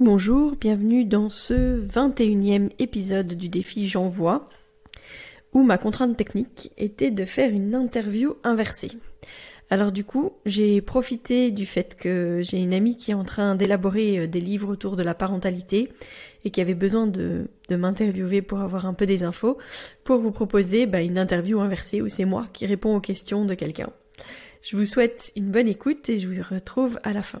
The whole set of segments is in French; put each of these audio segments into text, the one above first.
Bonjour, bienvenue dans ce 21e épisode du défi J'envoie, où ma contrainte technique était de faire une interview inversée. Alors du coup, j'ai profité du fait que j'ai une amie qui est en train d'élaborer euh, des livres autour de la parentalité et qui avait besoin de, m'interviewer pour avoir un peu des infos, pour vous proposer bah, une interview inversée où c'est moi qui réponds aux questions de quelqu'un. Je vous souhaite une bonne écoute et je vous retrouve à la fin.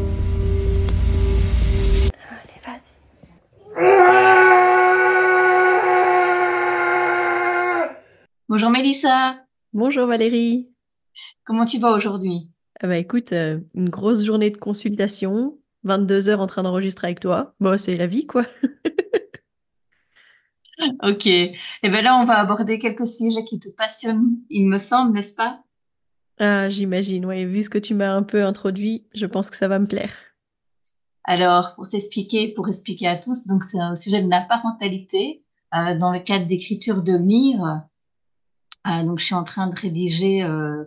Bonjour Mélissa. Bonjour Valérie. Comment tu vas aujourd'hui? Ah bah écoute, euh, une grosse journée de consultation, 22 heures en train d'enregistrer avec toi. Bon, c'est la vie quoi. ok. Et eh bien là, on va aborder quelques sujets qui te passionnent, il me semble, n'est-ce pas? Ah, j'imagine, oui. Vu ce que tu m'as un peu introduit, je pense que ça va me plaire. Alors, pour t'expliquer, pour expliquer à tous, donc c'est un sujet de la parentalité euh, dans le cadre d'écriture de livres ah, donc, je suis en train de rédiger euh,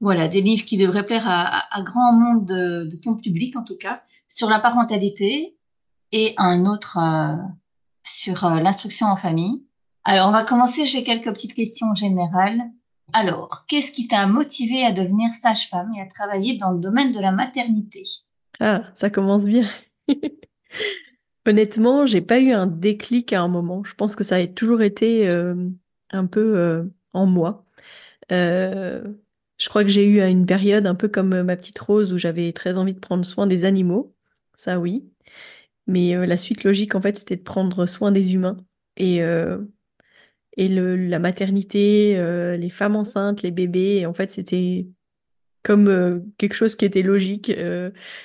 voilà, des livres qui devraient plaire à, à, grand monde de, de, ton public, en tout cas, sur la parentalité et un autre euh, sur euh, l'instruction en famille. Alors, on va commencer. J'ai quelques petites questions générales. Alors, qu'est-ce qui t'a motivé à devenir sage-femme et à travailler dans le domaine de la maternité? Ah, ça commence bien. Honnêtement, j'ai pas eu un déclic à un moment. Je pense que ça a toujours été euh, un peu euh, en moi. Euh, je crois que j'ai eu une période un peu comme euh, ma petite Rose où j'avais très envie de prendre soin des animaux, ça oui. Mais la suite logique, en fait, c'était de prendre soin des humains. Et, et le, la maternité, les femmes enceintes, les bébés, en fait, c'était comme quelque chose qui était logique.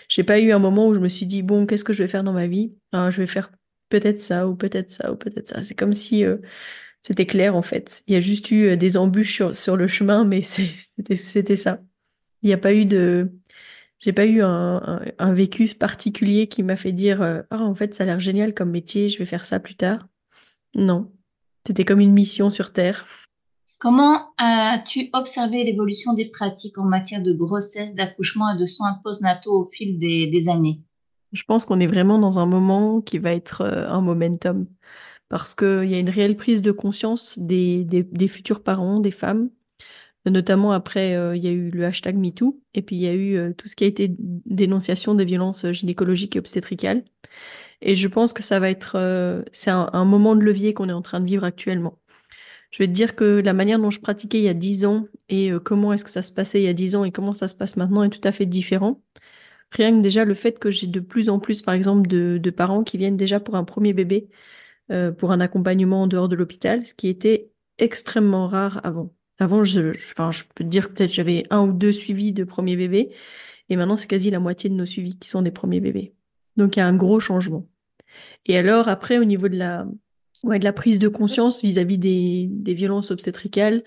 j'ai pas eu un moment où je me suis dit, bon, qu'est-ce que je vais faire dans ma vie? Je vais faire peut-être ça, ou peut-être ça, ou peut-être ça. C'est comme si c'était clair en fait. Il y a juste eu euh, des embûches sur, le chemin, mais c'était ça. Il n'y a pas eu de. J'ai pas eu un, un, vécu particulier qui m'a fait dire euh, Ah, en fait, ça a l'air génial comme métier, je vais faire ça plus tard. Non. C'était comme une mission sur Terre. Comment as-tu observé l'évolution des pratiques en matière de grossesse, d'accouchement et de soins postnataux au fil des, des années? Je pense qu'on est vraiment dans un moment qui va être euh, un momentum parce qu'il y a une réelle prise de conscience des, des, futurs parents, des femmes. Notamment après, euh, il y a eu le hashtag MeToo, et puis il y a eu euh, tout ce qui a été dénonciation des violences gynécologiques et obstétricales. Et je pense que ça va être, euh, c'est un, moment de levier qu'on est en train de vivre actuellement. Je vais te dire que la manière dont je pratiquais il y a dix ans et comment est-ce que ça se passait il y a dix ans et comment ça se passe maintenant est tout à fait différent. Rien que déjà le fait que j'ai de plus en plus, par exemple, de, de parents qui viennent déjà pour un premier bébé euh, pour un accompagnement en dehors de l'hôpital, ce qui était extrêmement rare avant. Avant, je, enfin, je peux dire que peut-être j'avais un ou deux suivis de premiers bébés, et maintenant c'est quasi la moitié de nos suivis qui sont des premiers bébés. Donc il y a un gros changement. Et alors après, au niveau de la, de la prise de conscience vis-à-vis des, des violences obstétricales,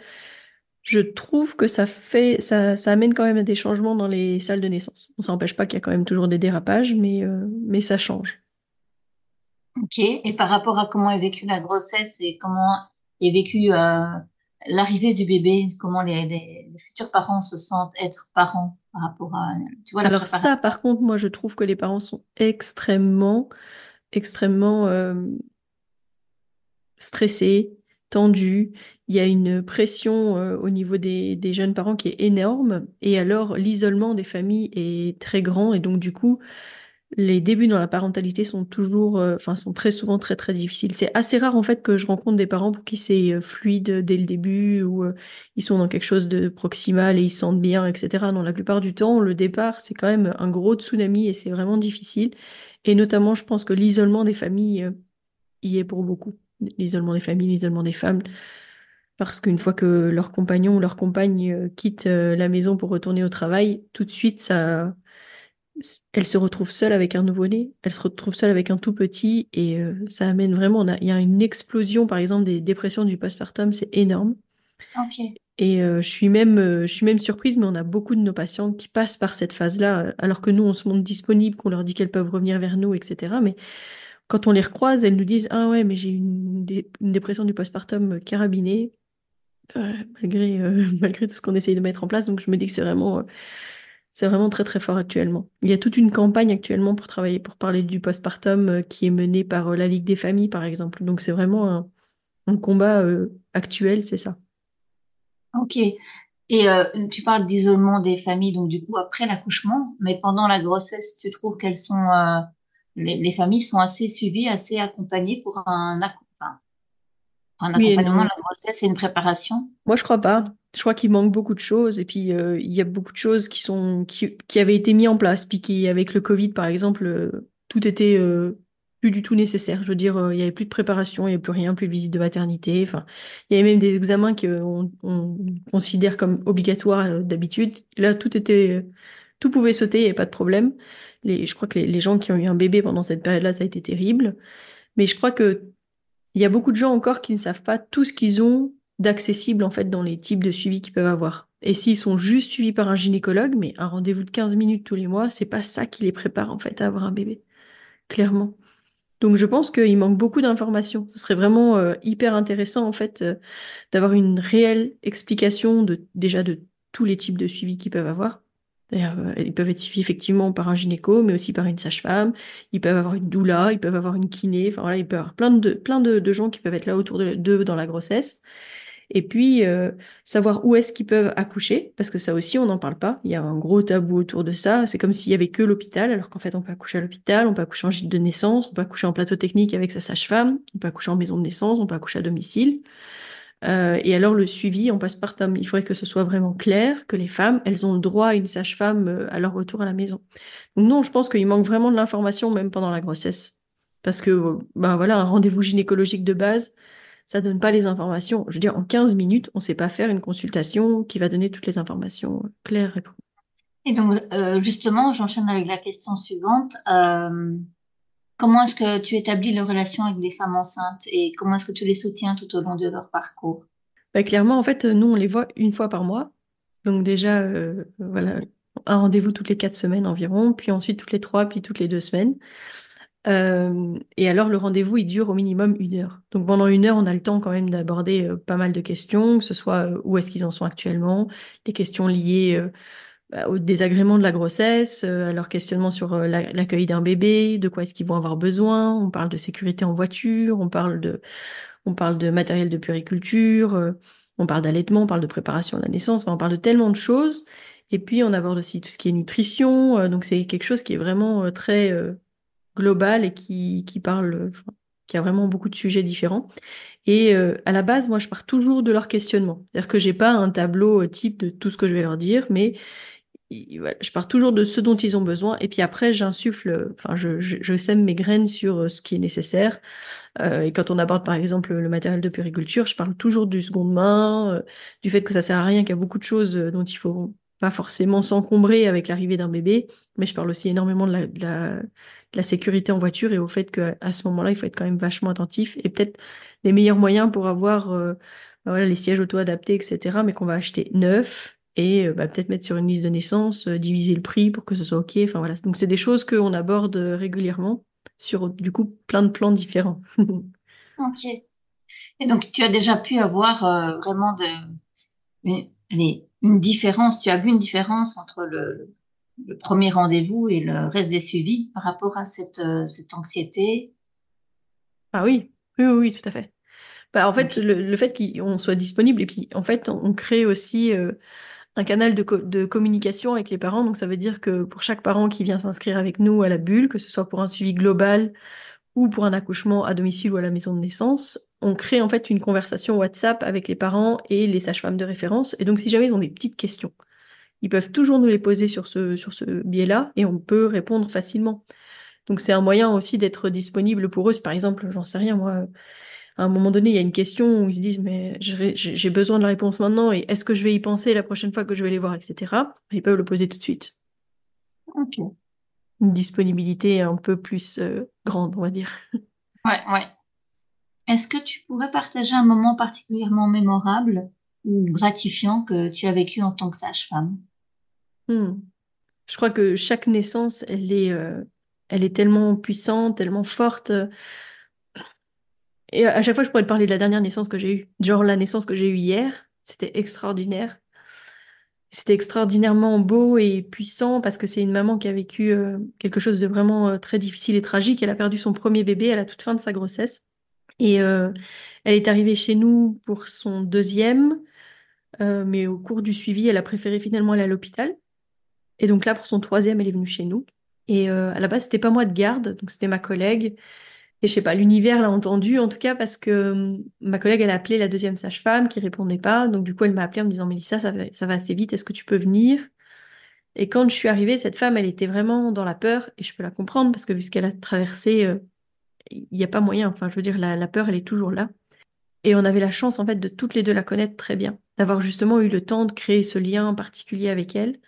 je trouve que ça fait, ça, ça amène quand même à des changements dans les salles de naissance. On s'empêche pas qu'il y a quand même toujours des dérapages, mais, euh, mais ça change. Ok. Et par rapport à comment est vécue la grossesse et comment est vécue euh, l'arrivée du bébé, comment les, les, futurs parents se sentent être parents par rapport à, tu vois, la Alors ça, par contre, moi, je trouve que les parents sont extrêmement, extrêmement euh, stressés, tendus. Il y a une pression euh, au niveau des, des jeunes parents qui est énorme. Et alors, l'isolement des familles est très grand. Et donc, du coup, les débuts dans la parentalité sont toujours, euh, enfin, sont très souvent très très difficiles. C'est assez rare en fait que je rencontre des parents pour qui c'est euh, fluide dès le début ou euh, ils sont dans quelque chose de proximal et ils se sentent bien, etc. Non, la plupart du temps, le départ c'est quand même un gros tsunami et c'est vraiment difficile. Et notamment, je pense que l'isolement des familles y est pour beaucoup. L'isolement des familles, l'isolement des femmes. Parce qu'une fois que leur compagnon ou leur compagne quitte la maison pour retourner au travail, tout de suite, ça, elle se retrouve seule avec un nouveau-né, elle se retrouve seule avec un tout petit et euh, ça amène vraiment, il y a une explosion par exemple des dépressions du postpartum, c'est énorme. Ok. Et euh, je suis même, euh, je suis même surprise, mais on a beaucoup de nos patientes qui passent par cette phase-là, alors que nous on se montre disponible, qu'on leur dit qu'elles peuvent revenir vers nous, etc. Mais quand on les recroise, elles nous disent ah ouais mais j'ai une, une dépression du postpartum carabinée, malgré malgré tout ce qu'on essaye de mettre en place. Donc je me dis que c'est vraiment c'est vraiment très très fort actuellement. Il y a toute une campagne actuellement pour travailler, pour parler du postpartum euh, qui est menée par euh, la Ligue des familles, par exemple. Donc c'est vraiment un, un combat euh, actuel, c'est ça. Ok. Et tu parles d'isolement des familles, donc du coup après l'accouchement, mais pendant la grossesse, tu trouves qu'elles sont, les, les, familles sont assez suivies, assez accompagnées pour un, accompagnement de la grossesse et une préparation? Moi, je crois pas. Je crois qu'il manque beaucoup de choses et puis euh, il y a beaucoup de choses qui sont qui, qui, avaient été mis en place puis qui avec le Covid par exemple euh, tout était euh, plus du tout nécessaire. Je veux dire il y avait plus de préparation, il y avait plus rien, plus de visite de maternité. Enfin, il y avait même des examens qu'on on considère comme obligatoires d'habitude. Là, tout était tout pouvait sauter, il n'y avait pas de problème. Les, je crois que les, les gens qui ont eu un bébé pendant cette période-là, ça a été terrible. Mais je crois que il y a beaucoup de gens encore qui ne savent pas tout ce qu'ils ont d'accessible en fait dans les types de suivi qu'ils peuvent avoir. Et s'ils sont juste suivis par un gynécologue, mais un rendez-vous de 15 minutes tous les mois, c'est pas ça qui les prépare en fait à avoir un bébé, clairement. Donc je pense qu'il manque beaucoup d'informations. Ce serait vraiment euh, hyper intéressant en fait euh, d'avoir une réelle explication de déjà de tous les types de suivi qu'ils peuvent avoir. Euh, ils peuvent être suivis effectivement par un gynéco, mais aussi par une sage-femme. Ils peuvent avoir une doula, ils peuvent avoir une kiné. Enfin voilà, il peut y avoir plein de plein de, de gens qui peuvent être là autour d'eux dans la grossesse. Et puis, euh, savoir où est-ce qu'ils peuvent accoucher, parce que ça aussi, on n'en parle pas. Il y a un gros tabou autour de ça. C'est comme s'il y avait que l'hôpital, alors qu'en fait, on peut accoucher à l'hôpital, on peut accoucher en gîte de naissance, on peut accoucher en plateau technique avec sa sage-femme, on peut accoucher en maison de naissance, on peut accoucher à domicile. Euh, et alors, le suivi, on passe par tam. Il faudrait que ce soit vraiment clair, que les femmes, elles ont le droit à une sage-femme euh, à leur retour à la maison. Donc non, je pense qu'il manque vraiment de l'information, même pendant la grossesse. Parce que, ben voilà, un rendez-vous gynécologique de base, ça donne pas les informations. Je veux dire, en 15 minutes, on ne sait pas faire une consultation qui va donner toutes les informations claires. Et, et donc, euh, justement, j'enchaîne avec la question suivante. Euh, comment est-ce que tu établis les relations avec des femmes enceintes et comment est-ce que tu les soutiens tout au long de leur parcours? Bah, Clairement, en fait, nous, on les voit une fois par mois. Donc déjà, euh, voilà, un rendez-vous toutes les quatre semaines environ, puis ensuite toutes les trois, puis toutes les deux semaines. Euh, et alors, le rendez-vous, il dure au minimum une heure. Donc, pendant une heure, on a le temps quand même d'aborder euh, pas mal de questions, que ce soit euh, où est-ce qu'ils en sont actuellement, des questions liées bah, au désagrément de la grossesse, à leur questionnement sur l'accueil d'un bébé, de quoi est-ce qu'ils vont avoir besoin. On parle de sécurité en voiture, on parle de, on parle de matériel de puriculture, on parle d'allaitement, on parle de préparation à la naissance, on parle de tellement de choses. Et puis, on aborde aussi tout ce qui est nutrition. donc, c'est quelque chose qui est vraiment très global et qui, parle, qui a vraiment beaucoup de sujets différents. Et euh, à la base, moi, je pars toujours de leur questionnement. C'est-à-dire que j'ai pas un tableau euh, type de tout ce que je vais leur dire, mais je pars toujours de ce dont ils ont besoin. Et puis après, j'insuffle, enfin, je, je, sème mes graines sur euh, ce qui est nécessaire. et quand on aborde, par exemple, le matériel de puriculture, je parle toujours du seconde main, du fait que ça sert à rien, qu'il y a beaucoup de choses dont il faut pas forcément s'encombrer avec l'arrivée d'un bébé, mais je parle aussi énormément de la, la sécurité en voiture et au fait qu'à ce moment-là, il faut être quand même vachement attentif et peut-être les meilleurs moyens pour avoir euh, bah voilà, les sièges auto-adaptés, etc., mais qu'on va acheter neuf et euh, bah, peut-être mettre sur une liste de naissance, euh, diviser le prix pour que ce soit OK. Enfin voilà, donc c'est des choses qu'on aborde régulièrement sur du coup plein de plans différents. ok. Et donc tu as déjà pu avoir vraiment de, une différence, tu as vu une différence entre le, le premier rendez-vous et le reste des suivis par rapport à cette, euh, cette anxiété? Ah oui, oui, oui, tout à fait. Bah, en fait, le, fait qu'on soit disponible et puis en fait, on crée aussi euh, un canal de, de, communication avec les parents. Donc ça veut dire que pour chaque parent qui vient s'inscrire avec nous à la bulle, que ce soit pour un suivi global ou pour un accouchement à domicile ou à la maison de naissance, on crée en fait une conversation WhatsApp avec les parents et les sages-femmes de référence. Et donc si jamais ils ont des petites questions, ils peuvent toujours nous les poser sur ce, sur ce biais-là et on peut répondre facilement. Donc c'est un moyen aussi d'être disponible pour eux. Si par exemple, j'en sais rien, moi, à un moment donné, il y a une question où ils se disent mais j'ai besoin de la réponse maintenant et est-ce que je vais y penser la prochaine fois que je vais les voir, etc. Ils peuvent le poser tout de suite. Ok. Une disponibilité un peu plus euh, grande, on va dire. Ouais, ouais. Est-ce que tu pourrais partager un moment particulièrement mémorable ou gratifiant que tu as vécu en tant que sage-femme? Hmm. Je crois que chaque naissance, elle est, euh, elle est tellement puissante, tellement forte. Et à chaque fois, je pourrais parler de la dernière naissance que j'ai eue. Genre la naissance que j'ai eue hier, c'était extraordinaire. C'était extraordinairement beau et puissant parce que c'est une maman qui a vécu euh, quelque chose de vraiment euh, très difficile et tragique. Elle a perdu son premier bébé à la toute fin de sa grossesse. Et euh, elle est arrivée chez nous pour son deuxième, mais au cours du suivi, elle a préféré finalement aller à l'hôpital. Et donc là, pour son troisième, elle est venue chez nous. Et à la base, c'était pas moi de garde, donc c'était ma collègue. Et je sais pas, l'univers l'a entendu en tout cas parce que hum, ma collègue, elle a appelé la deuxième sage-femme qui répondait pas. Donc du coup, elle m'a appelé en me disant, Mélissa, ça va, ça va assez vite, est-ce que tu peux venir? Et quand je suis arrivée, cette femme, elle était vraiment dans la peur et je peux la comprendre parce que vu ce qu'elle a traversé, euh, il n'y a pas moyen. Enfin, je veux dire, la, peur, elle est toujours là. Et on avait la chance en fait de toutes les deux la connaître très bien, d'avoir justement eu le temps de créer ce lien particulier avec elle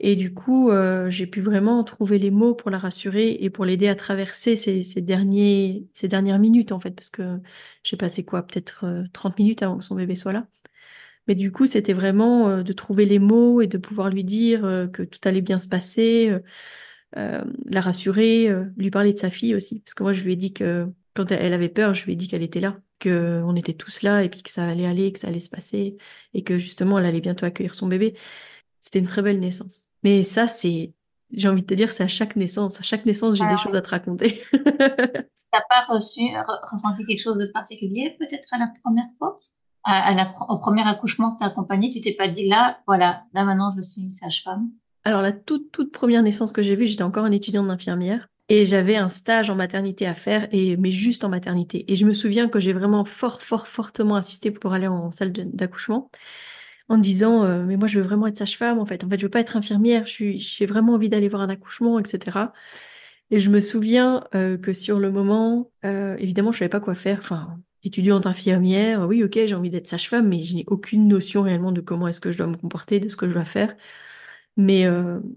et du coup, euh, j'ai pu vraiment trouver les mots pour la rassurer et pour l'aider à traverser ces, ces, derniers, ces dernières minutes, en fait, parce que j'ai passé quoi, peut-être 30 euh, minutes avant que son bébé soit là. Mais du coup, c'était vraiment euh, de trouver les mots et de pouvoir lui dire que tout allait bien se passer, la rassurer, lui parler de sa fille aussi. Parce que moi, je lui ai dit que quand elle avait peur, je lui ai dit qu'elle était là, qu'on était tous là et puis que ça allait aller, que ça allait se passer et que justement, elle allait bientôt accueillir son bébé. C'était une très belle naissance. Mais ça, c'est, j'ai envie de te dire, c'est à chaque naissance. À chaque naissance, j'ai des choses à te raconter. T'as pas reçu, ressenti quelque chose de particulier, peut-être à la première fois? À, la, au premier accouchement que t'as accompagné, tu t'es pas dit là, voilà, là maintenant je suis sage-femme? Alors la toute toute première naissance que j'ai vue, j'étais encore un étudiant d'infirmière et j'avais un stage en maternité à faire et mais juste en maternité. Et je me souviens que j'ai vraiment fort fort fortement insisté pour aller en salle d'accouchement en disant euh, mais moi je veux vraiment être sage-femme en fait. En fait je veux pas être infirmière. J'ai vraiment envie d'aller voir un accouchement etc et je me souviens euh, que sur le moment euh, évidemment je savais pas quoi faire. Enfin étudiante infirmière oui ok j'ai envie d'être sage-femme mais je n'ai aucune notion réellement de comment est-ce que je dois me comporter de ce que je dois faire mais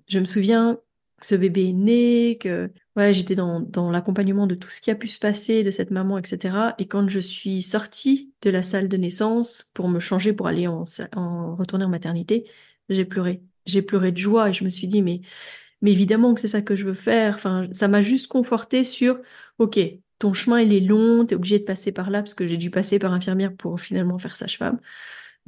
je me souviens que ce bébé est né que ouais, j'étais dans, dans l'accompagnement de tout ce qui a pu se passer, de cette maman, etc. Et quand je suis sortie de la salle de naissance pour me changer, pour aller en, en retourner en maternité, j'ai pleuré. J'ai pleuré de joie et je me suis dit, mais, mais évidemment que c'est ça que je veux faire. Enfin, ça m'a juste conforté sur, OK, ton chemin, il est long, tu es obligé de passer par là parce que j'ai dû passer par infirmière pour finalement faire sage-femme.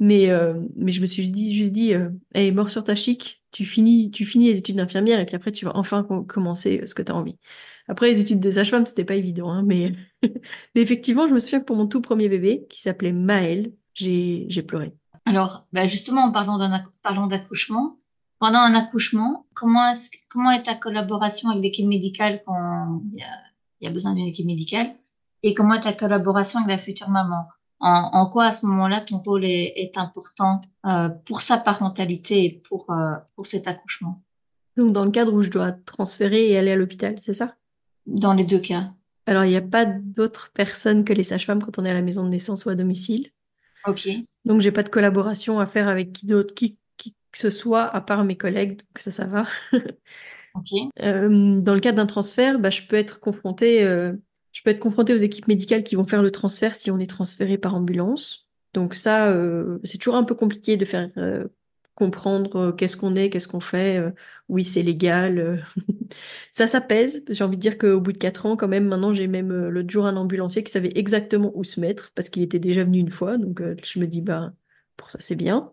Mais, euh, mais je me suis dit, juste dit, euh, hey, mort sur ta chic, tu finis, tu finis les études d'infirmière et puis après tu vas enfin commencer euh, ce que tu as envie. Après les études de sage-femme, c'était pas évident, hein, mais... mais... effectivement, je me souviens que pour mon tout premier bébé, qui s'appelait Maël, j'ai pleuré. Alors, bah justement, en parlant d'accouchement, pendant un accouchement, comment, est comment est ta collaboration avec l'équipe médicale quand il y a, y a besoin d'une équipe médicale et comment est ta collaboration avec la future maman? En, quoi à ce moment-là ton rôle est, important euh, pour sa parentalité et pour, euh, pour cet accouchement? Donc dans le cadre où je dois transférer et aller à l'hôpital, c'est ça? Dans les deux cas. Alors il n'y a pas d'autres personnes que les sages-femmes quand on est à la maison de naissance ou à domicile. Ok. Donc j'ai pas de collaboration à faire avec qui d'autre, qui, qui que ce soit à part mes collègues, donc ça ça va. ok. Euh, dans le cadre d'un transfert, bah, je peux être confrontée je peux être confrontée aux équipes médicales qui vont faire le transfert si on est transféré par ambulance. Donc ça, euh, c'est toujours un peu compliqué de faire euh, comprendre euh, qu'est-ce qu'on est, qu'est-ce qu'on fait. oui, c'est légal. ça, ça pèse. J'ai envie de dire qu'au bout de quatre ans, quand même, maintenant, j'ai même l'autre jour un ambulancier qui savait exactement où se mettre parce qu'il était déjà venu une fois. Donc je me dis, bah, pour ça, c'est bien.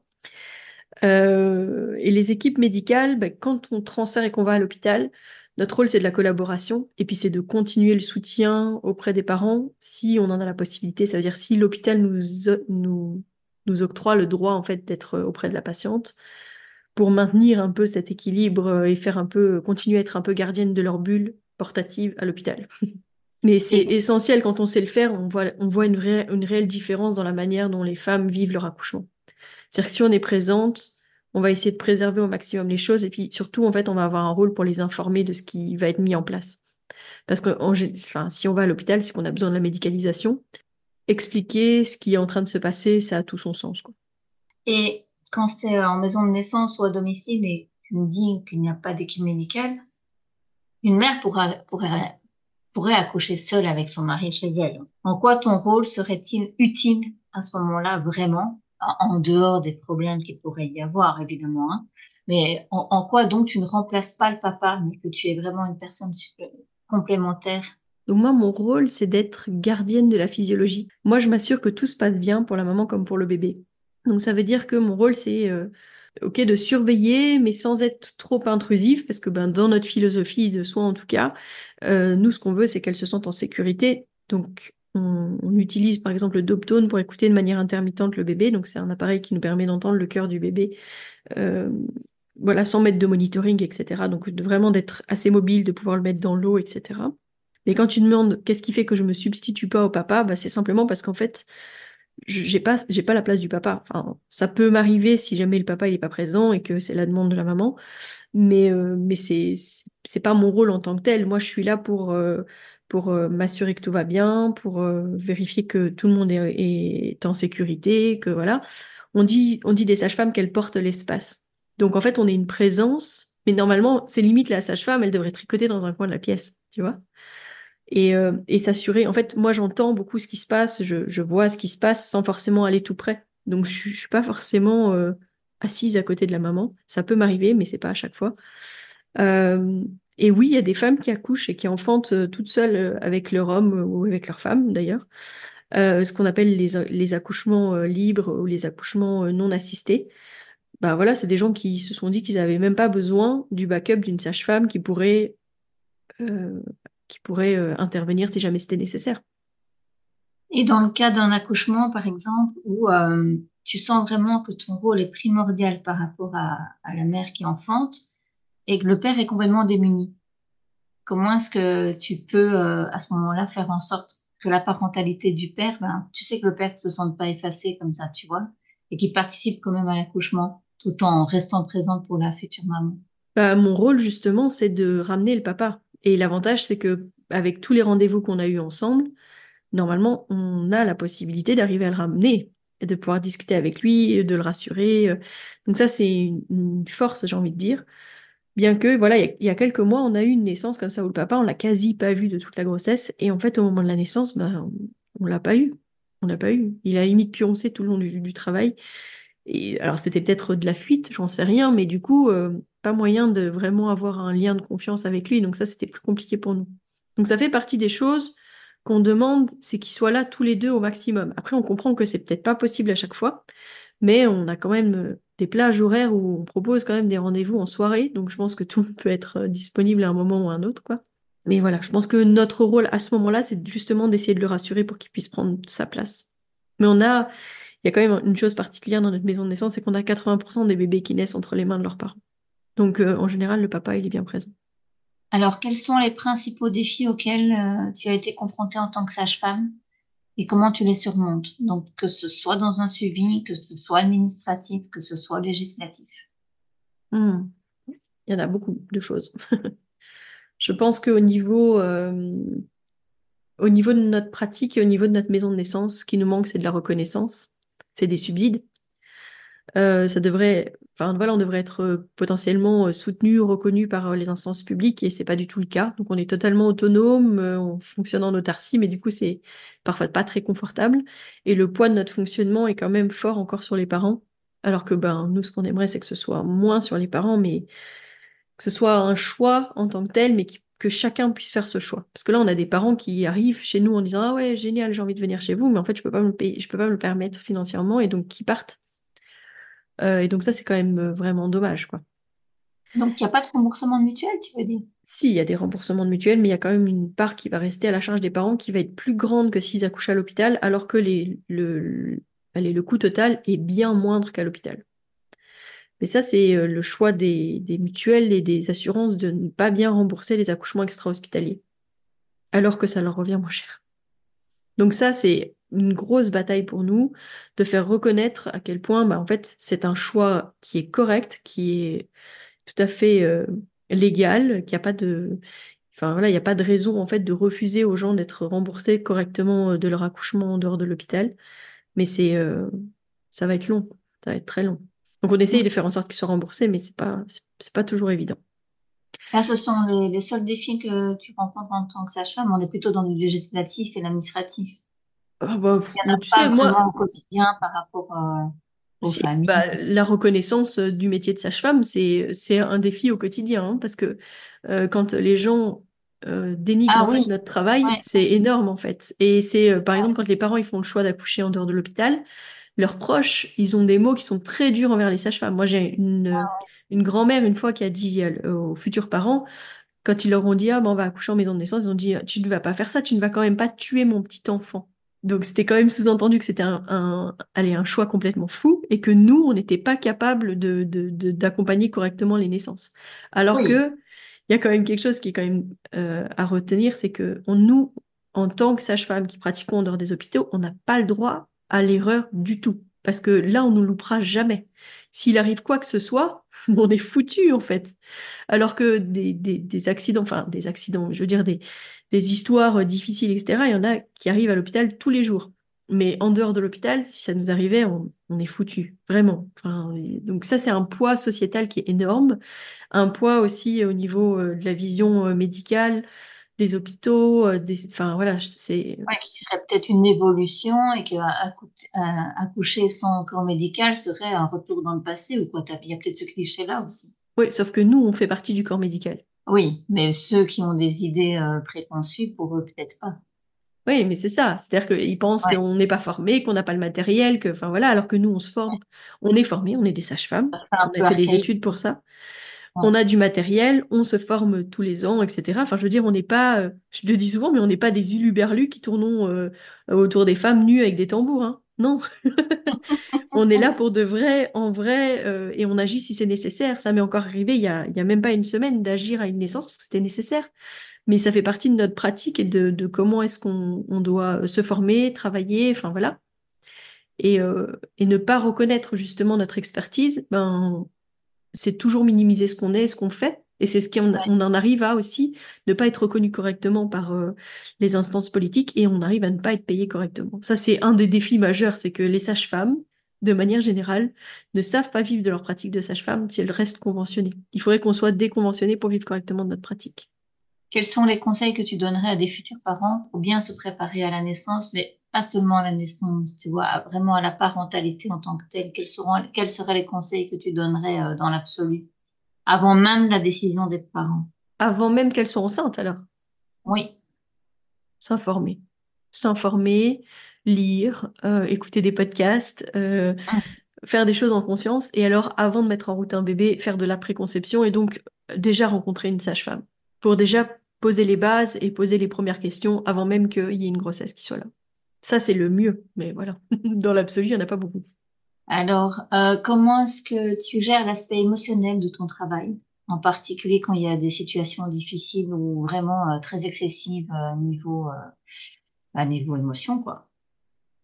et les équipes médicales, bah, quand on transfère et qu'on va à l'hôpital, notre rôle, c'est de la collaboration et puis c'est de continuer le soutien auprès des parents si on en a la possibilité. Ça veut dire si l'hôpital nous, nous, nous octroie le droit en fait d'être auprès de la patiente, pour maintenir un peu cet équilibre et faire un peu, continuer à être un peu gardienne de leur bulle portative à l'hôpital. Mais c'est essentiel quand on sait le faire, on voit, on voit une, vraie, une réelle différence dans la manière dont les femmes vivent leur accouchement. C'est-à-dire que si on est présente, on va essayer de préserver au maximum les choses et puis surtout, en fait, on va avoir un rôle pour les informer de ce qui va être mis en place. Parce que enfin, si on va à l'hôpital, c'est qu'on a besoin de la médicalisation. Expliquer ce qui est en train de se passer, ça a tout son sens. Quoi. Et quand c'est en maison de naissance ou à domicile et me dis qu'il n'y a pas d'équipe médicale, une mère pourra, pourrait accoucher seule avec son mari chez elle. En quoi ton rôle serait-il utile à ce moment-là vraiment, en dehors des problèmes qu'il pourrait y avoir évidemment, hein, mais en, quoi donc tu ne remplaces pas le papa, mais que tu es vraiment une personne complémentaire? Donc moi, mon rôle, c'est d'être gardienne de la physiologie. Moi, je m'assure que tout se passe bien pour la maman comme pour le bébé. Donc ça veut dire que mon rôle, c'est euh, ok de surveiller, mais sans être trop intrusif, parce que ben, dans notre philosophie de soins en tout cas, euh, nous, ce qu'on veut, c'est qu'elles se sentent en sécurité. Donc on, utilise par exemple le Doptone pour écouter de manière intermittente le bébé. Donc c'est un appareil qui nous permet d'entendre le cœur du bébé. Euh, voilà, sans mettre de monitoring, etc. Donc vraiment d'être assez mobile, de pouvoir le mettre dans l'eau, etc. Mais quand tu demandes qu'est-ce qui fait que je me substitue pas au papa, bah, c'est simplement parce qu'en fait, j'ai pas pas la place du papa. Ça peut m'arriver si jamais le papa il est pas présent et que c'est la demande de la maman, mais euh, mais c'est c'est pas mon rôle en tant que tel. Moi, je suis là pour euh, pour euh, m'assurer que tout va bien, pour vérifier que tout le monde est, en sécurité, que voilà. On dit on dit des sages-femmes qu'elles portent l'espace. Donc en fait, on est une présence, mais normalement, c'est limite la sage-femme, elle devrait tricoter dans un coin de la pièce, tu vois et, euh, s'assurer. En fait, moi, j'entends beaucoup ce qui se passe, je, vois ce qui se passe sans forcément aller tout près. Donc, je, je suis pas forcément euh, assise à côté de la maman. Ça peut m'arriver, mais c'est pas à chaque fois. Euh, et oui, il y a des femmes qui accouchent et qui enfantent euh, toutes seules avec leur homme ou avec leur femme, d'ailleurs. ce qu'on appelle les, accouchements libres ou les accouchements non assistés. Bah voilà, c'est des gens qui se sont dit qu'ils n'avaient même pas besoin du backup d'une sage-femme qui pourrait euh, qui pourrait euh, intervenir si jamais c'était nécessaire. Et dans le cas d'un accouchement, par exemple, où euh, tu sens vraiment que ton rôle est primordial par rapport à, la mère qui enfante et que le père est complètement démuni, comment est-ce que tu peux euh, à ce moment-là faire en sorte que la parentalité du père, ben, tu sais que le père ne se sente pas effacé comme ça, tu vois, et qu'il participe quand même à l'accouchement tout en restant présent pour la future maman? Bah, mon rôle justement, c'est de ramener le papa. Et l'avantage, c'est que avec tous les rendez-vous qu'on a eus ensemble, normalement, on a la possibilité d'arriver à le ramener et de pouvoir discuter avec lui, de le rassurer. Donc ça, c'est une force, j'ai envie de dire. Bien que, voilà, il y, a quelques mois, on a eu une naissance comme ça où le papa, on l'a quasi pas vu de toute la grossesse. Et en fait, au moment de la naissance, ben, on, l'a pas eu. On l'a pas eu. Il a limite pioncé tout le long du, travail. Et alors, c'était peut-être de la fuite, j'en sais rien, mais du coup, euh, pas moyen de vraiment avoir un lien de confiance avec lui. Donc ça, c'était plus compliqué pour nous. Donc ça fait partie des choses qu'on demande, c'est qu'ils soient là tous les deux au maximum. Après, on comprend que c'est peut-être pas possible à chaque fois, mais on a quand même euh, des plages horaires où on propose quand même des rendez-vous en soirée. Donc je pense que tout peut être euh, disponible à un moment ou à un autre, quoi. Mais voilà, je pense que notre rôle à ce moment-là, c'est justement d'essayer de le rassurer pour qu'il puisse prendre sa place. Mais on a, il y a quand même une chose particulière dans notre maison de naissance, c'est qu'on a 80% des bébés qui naissent entre les mains de leurs parents. Donc, euh, en général, le papa, il est bien présent. Alors, quels sont les principaux défis auxquels euh, tu as été confrontée en tant que sage-femme? Et comment tu les surmontes? Donc, que ce soit dans un suivi, que ce soit administratif, que ce soit législatif. Hmm. Il y en a beaucoup de choses. Je pense qu'au euh, au niveau de notre pratique et au niveau de notre maison de naissance, ce qui nous manque, c'est de la reconnaissance, c'est des subsides. Euh, ça devrait, enfin voilà, on devrait être euh, potentiellement euh, soutenu, reconnu par les instances publiques et c'est pas du tout le cas. Donc on est totalement autonome, on fonctionne en autarcie, mais du coup c'est parfois pas très confortable. Et le poids de notre fonctionnement est quand même fort encore sur les parents. Alors que ben nous, ce qu'on aimerait, c'est que ce soit moins sur les parents, mais que ce soit un choix en tant que tel, mais que chacun puisse faire ce choix. Parce que là, on a des parents qui arrivent chez nous en disant ah ouais génial, j'ai envie de venir chez vous, mais en fait je peux peux pas me le permettre financièrement et donc qui partent et donc ça, c'est quand même euh, vraiment dommage, quoi. Donc, il n'y a pas de remboursement de mutuelle, tu veux dire? Si, il y a des remboursements de mutuelle, mais il y a quand même une part qui va rester à la charge des parents qui va être plus grande que s'ils accouchent à l'hôpital, alors que les, le, allez, le coût total est bien moindre qu'à l'hôpital. Mais ça, c'est euh, le choix des, des mutuelles et des assurances de ne pas bien rembourser les accouchements extra-hospitaliers, alors que ça leur revient moins cher. Donc ça, c'est une grosse bataille pour nous de faire reconnaître à quel point, bah, en fait, c'est un choix qui est correct, qui est tout à fait euh, légal, qu'il n'y a pas de, enfin voilà, il n'y a pas de raison en fait de refuser aux gens d'être remboursés correctement euh, de leur accouchement en dehors de l'hôpital. Mais c'est, euh, ça va être long, ça va être très long. Donc on essaye de faire en sorte qu'ils soient remboursés, mais c'est pas, c'est pas toujours évident. Là, ce sont les, les, seuls défis que tu rencontres en tant que sage-femme. On est plutôt dans le législatif et l'administratif. Ah bah, Il n'y en a tu pas sais, vraiment moi, au quotidien par rapport euh, aux familles. bah, la reconnaissance euh, du métier de sage-femme, c'est, un défi au quotidien, hein, parce que euh, quand les gens euh, dénigrent Ah en fait notre travail, ouais, c'est énorme en fait. Et c'est euh, par ouais, exemple quand les parents ils font le choix d'accoucher en dehors de l'hôpital, leurs proches, ils ont des mots qui sont très durs envers les sages-femmes. Moi, j'ai une, une grand-mère une fois qui a dit aux futurs parents, quand ils leur ont dit, ah, ben, on va accoucher en maison de naissance, ils ont dit, tu ne vas pas faire ça, tu ne vas quand même pas tuer mon petit enfant. Donc, c'était quand même sous-entendu que c'était un, un, allez, un choix complètement fou et que nous, on n'était pas capable de, de- de- d'accompagner correctement les naissances. Alors oui, que, il y a quand même quelque chose qui est quand même euh, à retenir, c'est que on, nous, en tant que sage-femme qui pratiquons en dehors des hôpitaux, on n'a pas le droit à l'erreur du tout. Parce que là, on ne loupera jamais. S'il arrive quoi que ce soit, on est foutu en fait. Alors que des, des, accidents, enfin des accidents, je veux dire des, des histoires euh, difficiles, etc., il y en a qui arrivent à l'hôpital tous les jours. Mais en dehors de l'hôpital, si ça nous arrivait, on, est foutu, vraiment. Donc ça, c'est un poids sociétal qui est énorme, un poids aussi au niveau euh, de la vision euh, médicale des hôpitaux, euh, des, enfin voilà, c'est ouais, qui serait peut-être une évolution et que euh, accoucher sans corps médical serait un retour dans le passé ou quoi. Il y a peut-être ce cliché-là aussi. oui, sauf que nous, on fait partie du corps médical. Oui, mais ceux qui ont des idées euh, préconçues, pour eux, peut-être pas. Oui, mais c'est ça. C'est-à-dire qu'ils pensent Ouais, qu'on n'est pas formé, qu'on n'a pas le matériel, que, enfin voilà, alors que nous, on se forme, on est formé, on est des sages-femmes, on a fait des études pour ça. On a du matériel, on se forme tous les ans, etc. Enfin, je veux dire, on n'est pas, euh, je le dis souvent, mais on n'est pas des uluberlus qui tournons euh, autour des femmes nues avec des tambours, hein. Non, on est là pour de vrai, en vrai, euh, et on agit si c'est nécessaire. Ça m'est encore arrivé il y a, il y a même pas une semaine d'agir à une naissance parce que c'était nécessaire. Mais ça fait partie de notre pratique et de, de comment est-ce qu'on on doit se former, travailler, enfin voilà. Et, euh, et ne pas reconnaître justement notre expertise, ben, c'est toujours minimiser ce qu'on est, ce qu'on fait. Et c'est ce qu'on on en arrive à aussi ne pas être reconnu correctement par euh, les instances politiques et on arrive à ne pas être payé correctement. Ça, c'est un des défis majeurs, c'est que les sages-femmes, de manière générale, ne savent pas vivre de leur pratique de sage-femme si elles restent conventionnées. Il faudrait qu'on soit déconventionné pour vivre correctement de notre pratique. Quels sont les conseils que tu donnerais à des futurs parents pour bien se préparer à la naissance, mais pas seulement à la naissance, tu vois, à- vraiment à la parentalité en tant que telle? Quels seront, quels seraient les conseils que tu donnerais euh, dans l'absolu, avant même la décision d'être parent? Avant même qu'elles soient enceintes, alors, Oui, s'informer. S'informer, lire, euh, écouter des podcasts, euh, faire des choses en conscience et alors avant de mettre en route un bébé, faire de la préconception et donc déjà rencontrer une sage-femme pour déjà poser les bases et poser les premières questions avant même qu'il y ait une grossesse qui soit là. Ça, c'est le mieux, mais voilà. Dans l'absolu, il n'y en a pas beaucoup. Alors, euh, comment est-ce que tu gères l'aspect émotionnel de ton travail, en particulier quand il y a des situations difficiles ou vraiment euh, très excessives à niveau, euh, à niveau émotion, quoi?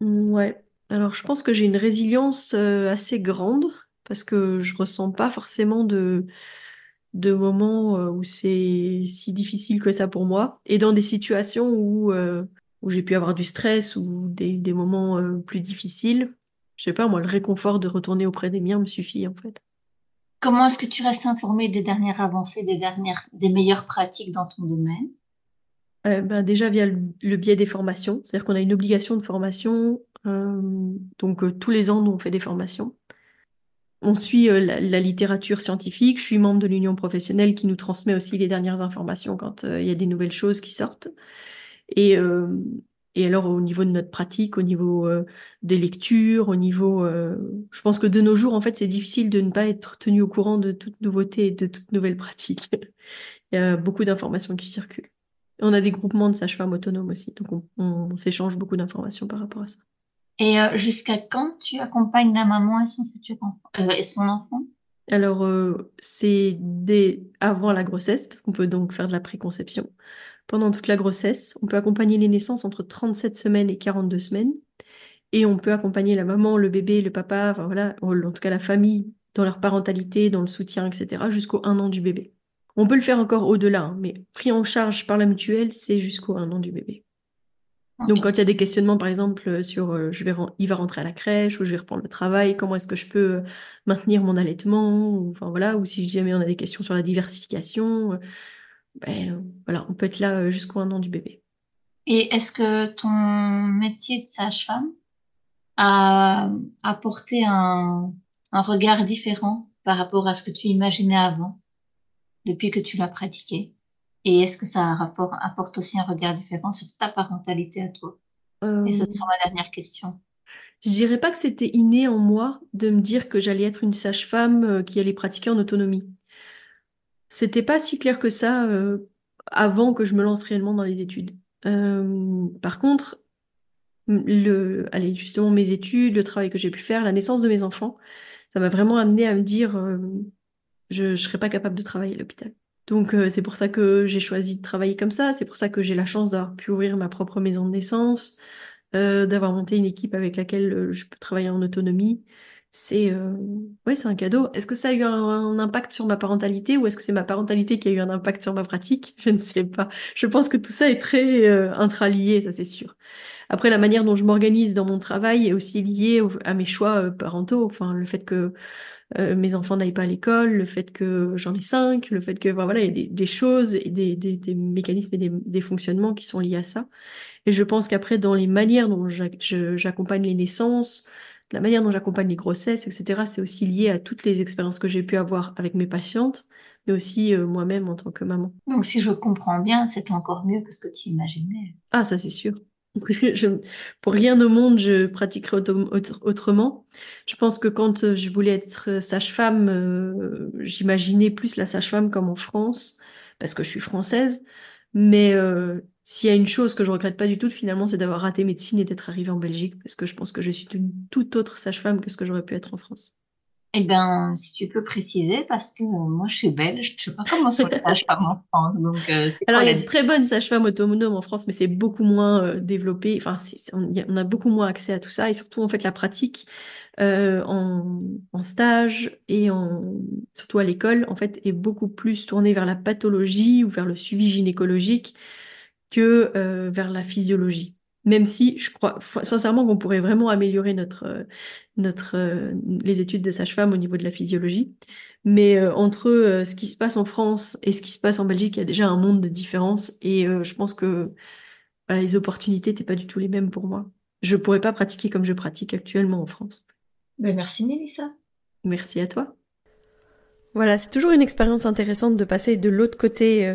Mm, Ouais. Alors, je pense que j'ai une résilience assez grande parce que je ressens pas forcément de, de moments où c'est si difficile que ça pour moi. Et dans des situations où, où j'ai pu avoir du stress ou des, des moments euh, plus difficiles, je sais pas, moi, le réconfort de retourner auprès des miens me suffit en fait. Comment est-ce que tu restes informé des dernières avancées, des dernières, des meilleures pratiques dans ton domaine? Euh, ben, déjà via le, le biais des formations, c'est-à-dire qu'on a une obligation de formation, euh, donc tous les ans, nous, on fait des formations. On suit la, la littérature scientifique. Je suis membre de l'union professionnelle qui nous transmet aussi les dernières informations quand il y a des nouvelles choses qui sortent. Et, euh, et alors, au niveau de notre pratique, au niveau euh, des lectures, au niveau... euh, je pense que de nos jours, en fait, c'est difficile de ne pas être tenu au courant de toute nouveauté et de toute nouvelle pratique. Il y a beaucoup d'informations qui circulent. On a des groupements de sages-femmes autonomes aussi, donc on, on s'échange beaucoup d'informations par rapport à ça. Et jusqu'à quand tu accompagnes la maman et son futur enfant, euh, et son enfant? Alors, euh, c'est dès avant la grossesse, parce qu'on peut donc faire de la préconception. Pendant toute la grossesse, on peut accompagner les naissances entre 37 semaines et 42 semaines. Et on peut accompagner la maman, le bébé, le papa, enfin voilà, en tout cas la famille, dans leur parentalité, dans le soutien, etc., jusqu'au un an du bébé. On peut le faire encore au-delà, hein, mais pris en charge par la mutuelle, c'est jusqu'au un an du bébé. Donc, quand il y a des questionnements, par exemple, sur euh, je vais il va rentrer à la crèche ou je vais reprendre le travail, comment est-ce que je peux euh, maintenir mon allaitement, ou, enfin voilà, ou si jamais on a des questions sur la diversification, euh, ben, voilà, on peut être là jusqu'au un an du bébé. Et est-ce que ton métier de sage-femme a apporté un, un regard différent par rapport à ce que tu imaginais avant, depuis que tu l'as pratiqué? Et est-ce que ça rapport, apporte aussi un regard différent sur ta parentalité à toi? Et ce sera ma dernière question. Je dirais pas que c'était inné en moi de me dire que j'allais être une sage-femme euh, qui allait pratiquer en autonomie. C'était pas si clair que ça euh, avant que je me lance réellement dans les études. Euh, par contre, le, allez, justement mes études, le travail que j'ai pu faire, la naissance de mes enfants, ça m'a vraiment amené à me dire je ne serais pas capable de travailler à l'hôpital. Donc euh, c'est pour ça que j'ai choisi de travailler comme ça, c'est pour ça que j'ai la chance d'avoir pu ouvrir ma propre maison de naissance, euh, d'avoir monté une équipe avec laquelle euh, je peux travailler en autonomie. C'est ouais, c'est un cadeau. Est-ce que ça a eu un, impact sur ma parentalité ou est-ce que c'est ma parentalité qui a eu un impact sur ma pratique? Je ne sais pas. Je pense que tout ça est très intralié, ça c'est sûr. Après, la manière dont je m'organise dans mon travail est aussi liée à mes choix parentaux. Enfin, le fait que euh, mes enfants n'aillent pas à l'école, le fait que j'en ai cinq, le fait que voilà, il y a des, choses et des, mécanismes et des, fonctionnements qui sont liés à ça. Et je pense qu'après, dans les manières dont j'accompagne les naissances, la manière dont j'accompagne les grossesses, etc., c'est aussi lié à toutes les expériences que j'ai pu avoir avec mes patientes, mais aussi euh, moi-même en tant que maman. Donc, si je comprends bien, c'est encore mieux que ce que tu imaginais. Ah, ça c'est sûr. pour rien au monde, je pratiquerai autrement. Je pense que quand euh, je voulais être sage-femme, euh, j'imaginais plus la sage-femme comme en France, parce que je suis française. Mais euh, s'il y a une chose que je regrette pas du tout, finalement, c'est d'avoir raté médecine et d'être arrivée en Belgique, parce que je pense que je suis une toute autre sage-femme que ce que j'aurais pu être en France. Eh bien, si tu peux préciser, parce que euh, moi je suis belge, je ne sais pas comment sont les sages-femmes en France. Donc, euh, Alors, il y a de très bonnes sages-femmes autonomes en France, mais c'est beaucoup moins euh, développé. Enfin, on, a beaucoup moins accès à tout ça. Et surtout, en fait, la pratique en, en, stage et en, surtout à l'école, en fait, est beaucoup plus tournée vers la pathologie ou vers le suivi gynécologique que vers la physiologie même si je crois sincèrement qu'on pourrait vraiment améliorer notre, euh, notre, euh, les études de sage-femme au niveau de la physiologie. Mais euh, entre ce qui se passe en France et ce qui se passe en Belgique, il y a déjà un monde de différence. Et je pense que les opportunités n'étaient pas du tout les mêmes pour moi. Je ne pourrais pas pratiquer comme je pratique actuellement en France. Ben merci Mélissa. Merci à toi. Voilà, c'est toujours une expérience intéressante de passer de l'autre côté euh,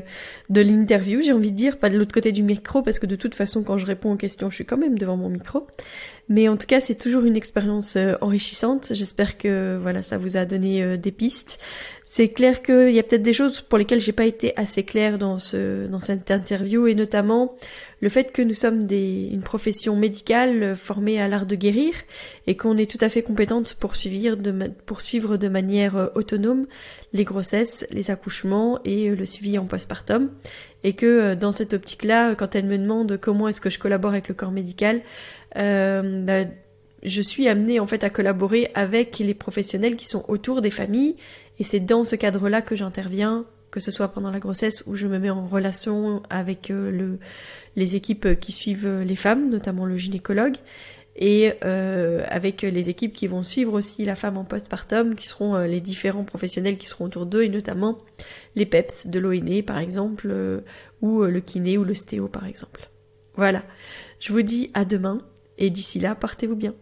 de l'interview, j'ai envie de dire, pas de l'autre côté du micro, parce que de toute façon, quand je réponds aux questions, je suis quand même devant mon micro. Mais en tout cas, c'est toujours une expérience euh, enrichissante. J'espère que voilà, ça vous a donné euh, des pistes. C'est clair qu'il y a peut-être des choses pour lesquelles j'ai pas été assez claire dans ce dans cette interview, et notamment le fait que nous sommes des, une profession médicale formée à l'art de guérir et qu'on est tout à fait compétente pour suivre de, pour suivre de manière euh, autonome les grossesses, les accouchements et euh, le suivi en postpartum. Et que euh, dans cette optique-là, quand elle me demande comment est-ce que je collabore avec le corps médical, bah, je suis amenée en fait à collaborer avec les professionnels qui sont autour des familles. Et c'est dans ce cadre-là que j'interviens que ce soit pendant la grossesse où je me mets en relation avec le, les équipes qui suivent les femmes, notamment le gynécologue, et euh, avec les équipes qui vont suivre aussi la femme en postpartum, qui seront euh, les différents professionnels qui seront autour d'eux, et notamment les PEPS de l'ONE par exemple, euh, ou le kiné ou le stéo par exemple. Voilà, je vous dis à demain, et d'ici là, portez-vous bien.